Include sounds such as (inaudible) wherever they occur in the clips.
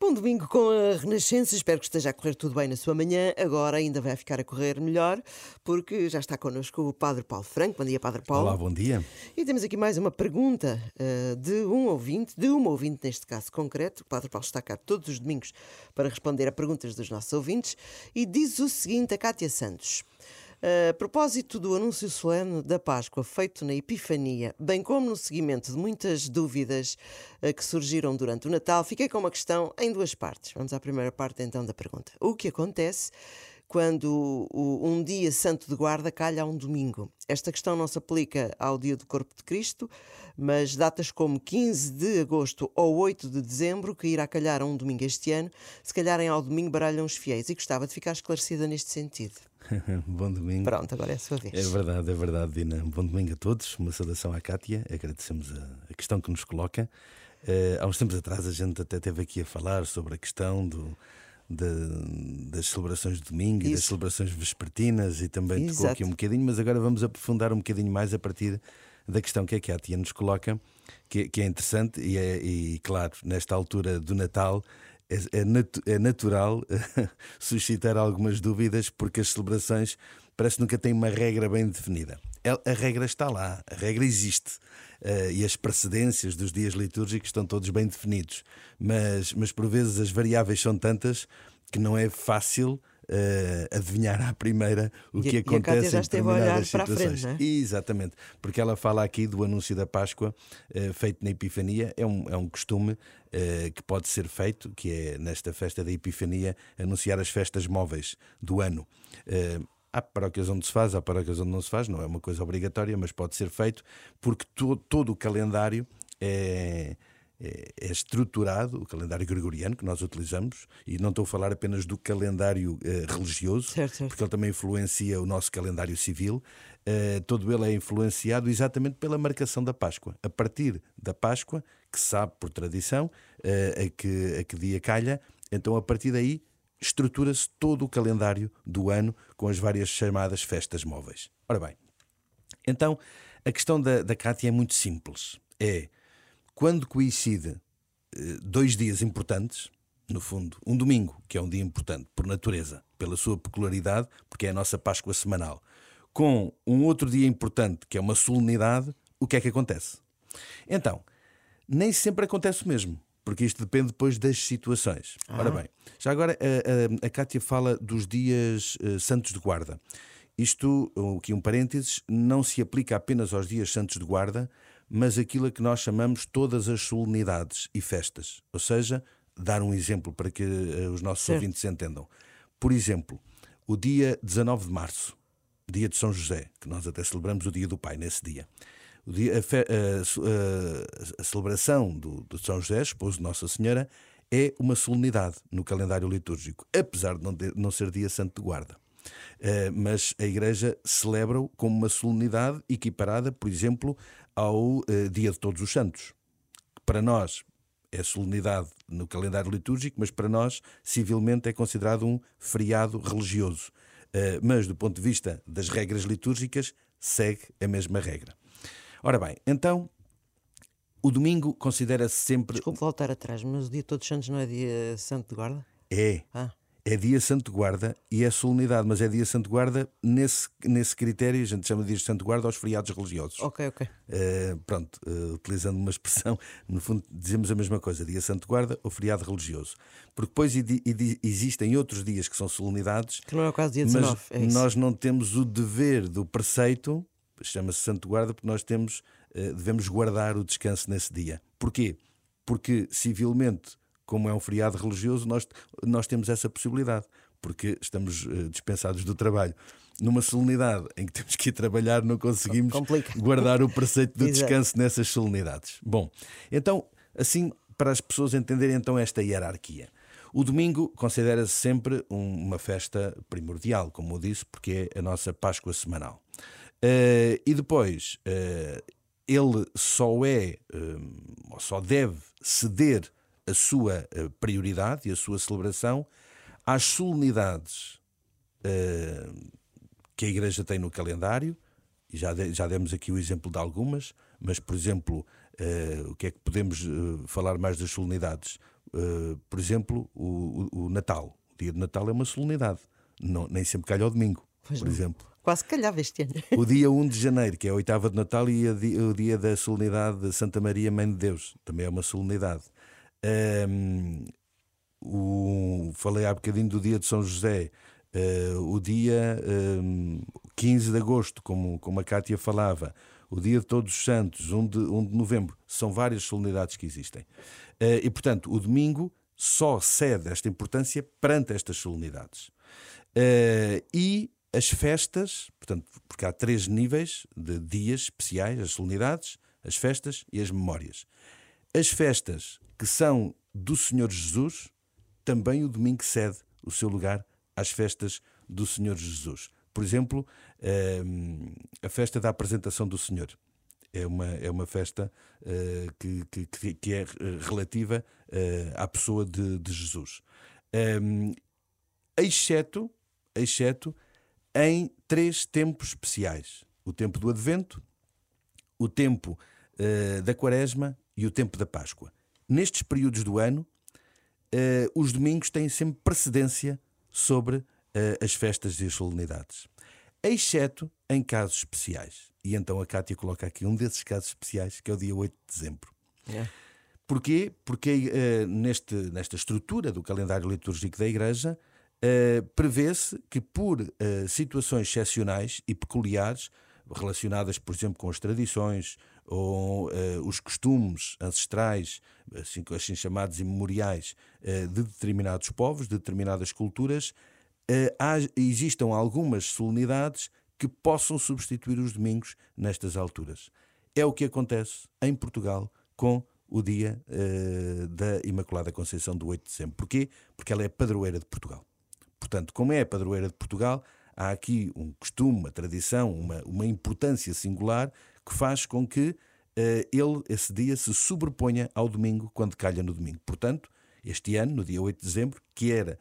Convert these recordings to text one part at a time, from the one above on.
Bom domingo com a Renascença. Espero que esteja a correr tudo bem na sua manhã. Agora ainda vai ficar a correr melhor, porque já está connosco o Padre Paulo Franco. Bom dia, Padre Paulo. Olá, bom dia. E temos aqui mais uma pergunta uh, de um ouvinte, de uma ouvinte neste caso concreto. O Padre Paulo está cá todos os domingos para responder a perguntas dos nossos ouvintes. E diz o seguinte a Cátia Santos. A propósito do anúncio solene da Páscoa feito na Epifania, bem como no seguimento de muitas dúvidas eh, que surgiram durante o Natal, fiquei com uma questão em duas partes. Vamos à primeira parte então da pergunta. O que acontece quando um dia santo de guarda calha a um domingo. Esta questão não se aplica ao dia do Corpo de Cristo, mas datas como 15 de agosto ou 8 de dezembro, que irá calhar a um domingo este ano, se calharem ao domingo baralham os fiéis. E gostava de ficar esclarecida neste sentido. (laughs) Bom domingo. Pronto, agora é a sua vez. É verdade, é verdade, Dina. Bom domingo a todos. Uma saudação à Cátia. Agradecemos a, a questão que nos coloca. Uh, há uns tempos atrás a gente até teve aqui a falar sobre a questão do de, das celebrações de domingo Isso. e das celebrações vespertinas e também Exato. tocou aqui um bocadinho, mas agora vamos aprofundar um bocadinho mais a partir da questão que, a tia nos coloca, que, que é interessante e, é, e, claro, nesta altura do Natal é, é, é natural (laughs) suscitar algumas dúvidas porque as celebrações parece que nunca têm uma regra bem definida. A regra está lá, a regra existe uh, e as precedências dos dias litúrgicos estão todos bem definidos, mas, mas por vezes as variáveis são tantas que não é fácil uh, adivinhar à primeira o e, que acontece em determinadas situações. Frente, é? Exatamente, porque ela fala aqui do anúncio da Páscoa uh, feito na Epifania, é um, é um costume uh, que pode ser feito, que é nesta festa da Epifania anunciar as festas móveis do ano. Há paróquias onde se faz, há paróquias onde não se faz, não é uma coisa obrigatória, mas pode ser feito, porque to, todo o calendário é, é, é, estruturado, o calendário gregoriano que nós utilizamos, e não estou a falar apenas do calendário eh, religioso, certo, certo. porque ele também influencia o nosso calendário civil, eh, todo ele é influenciado exatamente pela marcação da Páscoa. A partir da Páscoa, que sabe por tradição eh, a, que, a que dia calha, então a partir daí estrutura-se todo o calendário do ano com as várias chamadas festas móveis. Ora bem, então a questão da, da Cátia é muito simples. É quando coincide eh, dois dias importantes, no fundo, um domingo, que é um dia importante por natureza, pela sua peculiaridade, porque é a nossa Páscoa semanal, com um outro dia importante, que é uma solenidade, o que é que acontece? Então, nem sempre acontece o mesmo porque isto depende depois das situações. Ah. Ora bem, já agora a, a, a Cátia fala dos dias uh, santos de guarda. Isto, aqui um parênteses, não se aplica apenas aos dias santos de guarda, mas aquilo a que nós chamamos todas as solenidades e festas. Ou seja, dar um exemplo para que uh, os nossos certo. ouvintes entendam. Por exemplo, o dia 19 de março, dia de São José, que nós até celebramos o dia do Pai nesse dia dia, a, a, a, celebração do, do São José, esposo de Nossa Senhora, é uma solenidade no calendário litúrgico, apesar de não, de, não ser dia santo de guarda. Uh, mas a Igreja celebra-o como uma solenidade equiparada, por exemplo, ao uh, Dia de Todos os Santos. Que para nós é solenidade no calendário litúrgico, mas para nós, civilmente, é considerado um feriado religioso. Uh, mas, do ponto de vista das regras litúrgicas, segue a mesma regra. Ora bem, então o domingo considera-se sempre. Desculpe voltar atrás, mas o dia de Todos Santos não é dia Santo de Guarda? É. Ah. É dia Santo Guarda e é solenidade, mas é dia Santo Guarda nesse, nesse critério, a gente chama de dia Santo Guarda aos feriados religiosos. Ok, ok. Uh, pronto, uh, utilizando uma expressão, (laughs) no fundo dizemos a mesma coisa, dia Santo Guarda ou feriado religioso. Porque depois existem outros dias que são solenidades. Que não é o caso dia 19, mas é nós não temos o dever do preceito chama-se Santo Guarda porque nós temos, eh, devemos guardar o descanso nesse dia. Porquê? Porque civilmente, como é um feriado religioso, nós, nós temos essa possibilidade, porque estamos eh, dispensados do trabalho. Numa solenidade em que (laughs) temos que ir trabalhar, não conseguimos Complica. guardar o preceito do (laughs) descanso nessas solenidades. Bom, então, assim, para as pessoas entenderem então esta hierarquia. O domingo considera-se sempre uma festa primordial, como eu disse, porque é a nossa Páscoa semanal. Uh, e depois, uh, ele só é, uh, ou só deve ceder a sua prioridade e a sua celebração às solenidades que a Igreja tem no calendário, e já, de, já demos aqui o exemplo de algumas, mas, por exemplo, o que é que podemos falar mais das solenidades? uh, por exemplo, o, o, o, Natal. O dia de Natal é uma solenidade. Não, nem sempre calha ao domingo, pois por não. exemplo. Quase calhava este ano. O dia 1 (laughs) de janeiro, que é a oitava de Natal, e o dia da solenidade de Santa Maria, Mãe de Deus, também é uma solenidade. Um, o, falei há bocadinho do dia de São José, uh, o dia um, 15 de agosto, como, como a Cátia falava, o dia de Todos os Santos, 1 de, 1 de novembro, são várias solenidades que existem. Uh, e, portanto, o domingo só cede esta importância perante estas solenidades. Uh, e as festas, portanto, porque há três níveis de dias especiais: as solenidades, as festas e as memórias. As festas que são do Senhor Jesus, também o domingo cede o seu lugar às festas do Senhor Jesus. Por exemplo, ehm, a festa da apresentação do Senhor. É uma, é uma festa uh, que, que, que, é relativa uh, à pessoa de, de Jesus. Ehm, exceto, exceto em três tempos especiais: o tempo do Advento, o tempo da Quaresma e o tempo da Páscoa. Nestes períodos do ano, uh, os domingos têm sempre precedência sobre uh, as festas e as solenidades, exceto em casos especiais. E então a Cátia coloca aqui um desses casos especiais, que é o dia 8 de dezembro. É. Porquê? Porque uh, neste, nesta estrutura do calendário litúrgico da Igreja uh, prevê-se que, por uh, situações excepcionais e peculiares, relacionadas, por exemplo, com as tradições ou uh, os costumes ancestrais, assim, assim chamados imemoriais, uh, de determinados povos, de determinadas culturas, uh, há, existam algumas solenidades que possam substituir os domingos nestas alturas. É o que acontece em Portugal com o dia da Imaculada Conceição do 8 de dezembro. Porquê? Porque ela é padroeira de Portugal. Portanto, como é a padroeira de Portugal, há aqui um costume, uma tradição, uma, uma importância singular que faz com que uh, ele, esse dia, se sobreponha ao domingo, quando calha no domingo. Portanto, este ano, no dia 8 de dezembro, que era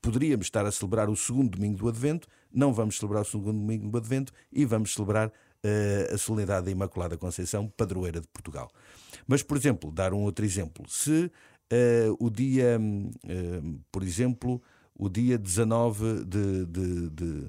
poderíamos estar a celebrar o segundo domingo do Advento, não vamos celebrar o segundo domingo do Advento e vamos celebrar uh, a solenidade da Imaculada Conceição, padroeira de Portugal. Mas, por exemplo, dar um outro exemplo. Se uh, o dia, uh, por exemplo, o dia 19 de, de, de,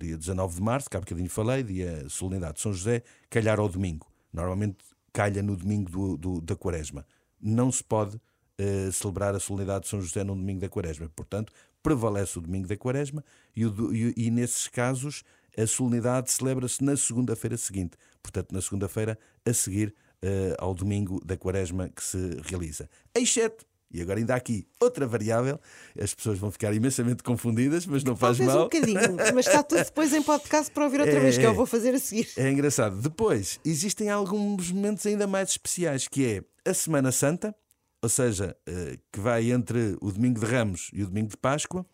dia 19 de março, que há bocadinho falei, dia solenidade de São José, calhar ao domingo. Normalmente calha no domingo do, do, da quaresma. Não se pode uh, celebrar a solenidade de São José no domingo da quaresma. Portanto, prevalece o domingo da quaresma e, o, e, e nesses casos a solenidade celebra-se na segunda-feira seguinte. Portanto, na segunda-feira a seguir uh, ao domingo da quaresma que se realiza. Exceto e agora ainda há aqui outra variável, as pessoas vão ficar imensamente confundidas, mas não faz Talvez mal. um bocadinho, mas (laughs) está tudo depois em podcast para ouvir outra é, vez, que eu vou fazer a seguir. É engraçado. Depois, existem alguns momentos ainda mais especiais, que é a Semana Santa, ou seja, eh, que vai entre o Domingo de Ramos e o Domingo de Páscoa,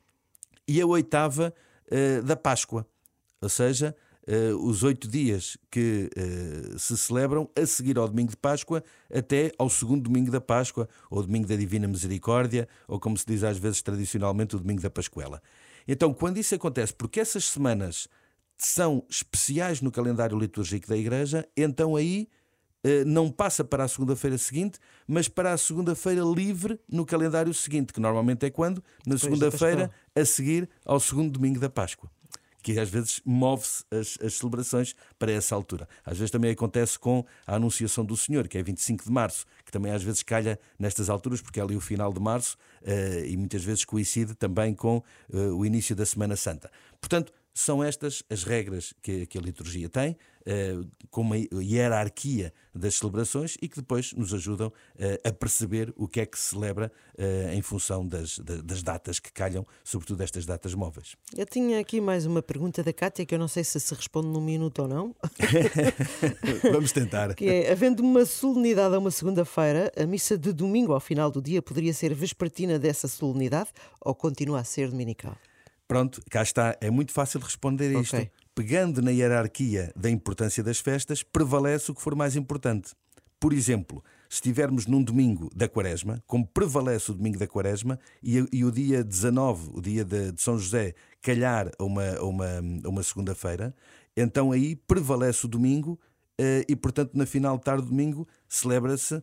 e a oitava eh, da Páscoa, ou seja, uh, os oito dias que uh, se celebram a seguir ao domingo de Páscoa até ao segundo domingo da Páscoa, ou domingo da Divina Misericórdia, ou como se diz às vezes tradicionalmente, o domingo da Pascuela. Então, quando isso acontece, porque essas semanas são especiais no calendário litúrgico da Igreja, então aí uh, não passa para a segunda-feira seguinte, mas para a segunda-feira livre no calendário seguinte, que normalmente é quando? Na segunda-feira a seguir ao segundo domingo da Páscoa que às vezes move-se as, as, celebrações para essa altura. Às vezes também acontece com a Anunciação do Senhor, que é 25 de março, que também às vezes calha nestas alturas, porque é ali o final de março uh, e muitas vezes coincide também com uh, o início da Semana Santa. Portanto, são estas as regras que, que a liturgia tem, uh, com uma hierarquia das celebrações e que depois nos ajudam uh, a perceber o que é que se celebra uh, em função das, das, datas que calham, sobretudo estas datas móveis. Eu tinha aqui mais uma pergunta da Cátia que eu não sei se se responde num minuto ou não. (laughs) Vamos tentar. Que é, havendo uma solenidade a uma segunda-feira, a missa de domingo ao final do dia poderia ser vespertina dessa solenidade ou continua a ser dominical? Pronto, cá está. É muito fácil responder a isto. Okay. Pegando na hierarquia da importância das festas, prevalece o que for mais importante. Por exemplo, se estivermos num domingo da Quaresma, como prevalece o domingo da Quaresma, e, e o dia 19, o dia de, de, São José, calhar a uma, uma, uma segunda-feira, então aí prevalece o domingo uh, e, portanto, na final de tarde do domingo celebra-se uh,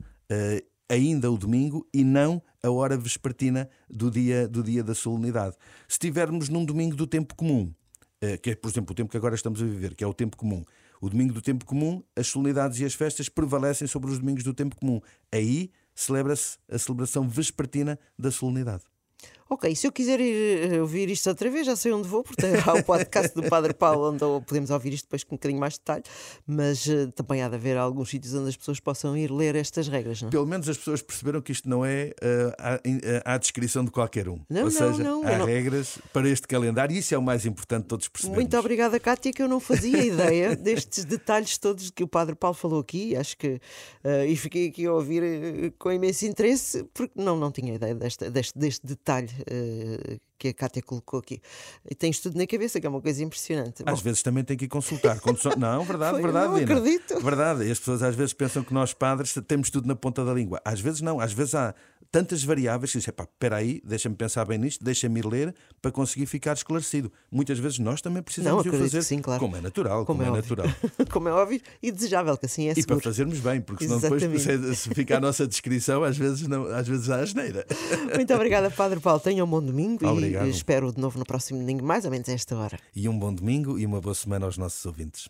ainda o domingo e não a hora vespertina do dia, do dia da solenidade. Se estivermos num domingo do tempo comum, eh, que é, por exemplo, o tempo que agora estamos a viver, que é o tempo comum, o domingo do tempo comum, as solenidades e as festas prevalecem sobre os domingos do tempo comum. Aí celebra-se a celebração vespertina da solenidade. Ok, se eu quiser ir eh, ouvir isto outra vez, já sei onde vou, porque há o podcast do Padre Paulo onde podemos ouvir isto depois com um bocadinho mais de detalhe, mas uh, também há de haver alguns sítios onde as pessoas possam ir ler estas regras, não? Pelo menos as pessoas perceberam que isto não é uh, à, à, descrição de qualquer um. Não, Ou não, seja, não, há regras para este calendário e isso é o mais importante de todos percebermos. Muito obrigada, Cátia, que eu não fazia ideia (laughs) destes detalhes todos que o Padre Paulo falou aqui, acho que uh, e fiquei aqui a ouvir com imenso interesse, porque não, não tinha ideia deste, deste, deste detalhe 呃 que a Cátia colocou aqui. E tens tudo na cabeça, que é uma coisa impressionante. Às Bom, vezes também tem que ir consultar. Não, verdade, (laughs) Foi, verdade. Não acredito. Verdade. E as pessoas às vezes pensam que nós padres temos tudo na ponta da língua. Às vezes não. Às vezes há tantas variáveis que dizem, espera aí, deixa-me pensar bem nisto, deixa-me ir ler para conseguir ficar esclarecido. Muitas vezes nós também precisamos não, de o fazer sim, claro. como é natural, como, como é, é natural. (laughs) como é óbvio e desejável, que assim é E seguro. para fazermos bem, porque senão Exatamente. depois se fica a nossa descrição, às vezes, não, às vezes há asneira. Muito obrigada, Padre Paulo. Tenha um bom domingo (laughs) Obrigado. e espero de novo no próximo domingo, mais ou menos a esta hora. E um bom domingo e uma boa semana aos nossos ouvintes.